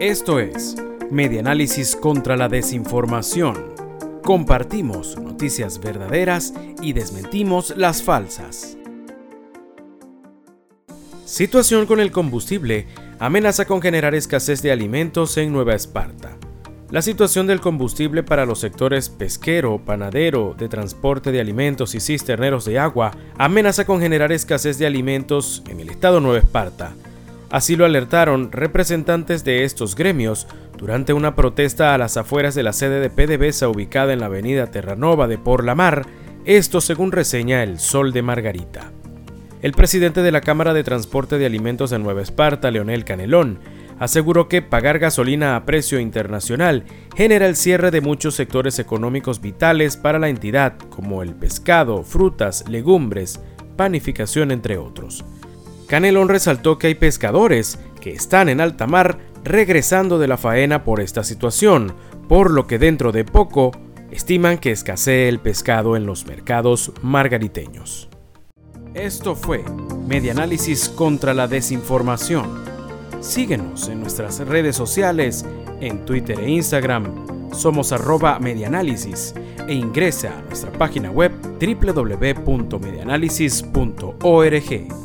Esto es Medianálisis contra la Desinformación. Compartimos noticias verdaderas y desmentimos las falsas. Situación con el combustible amenaza con generar escasez de alimentos en Nueva Esparta. La situación del combustible para los sectores pesquero, panadero, de transporte de alimentos y cisterneros de agua amenaza con generar escasez de alimentos en el estado Nueva Esparta. Así lo alertaron representantes de estos gremios durante una protesta a las afueras de la sede de PDVSA ubicada en la avenida Terranova de Por la Mar, esto según reseña El Sol de Margarita. El presidente de la Cámara de Transporte de Alimentos de Nueva Esparta, Leonel Canelón, aseguró que pagar gasolina a precio internacional genera el cierre de muchos sectores económicos vitales para la entidad, como el pescado, frutas, legumbres, panificación, entre otros. Canelón resaltó que hay pescadores que están en alta mar regresando de la faena por esta situación, por lo que dentro de poco estiman que escasee el pescado en los mercados margariteños. Esto fue Medianálisis contra la Desinformación. Síguenos en nuestras redes sociales, en Twitter e Instagram. Somos arroba medianálisis e ingresa a nuestra página web www.medianálisis.org.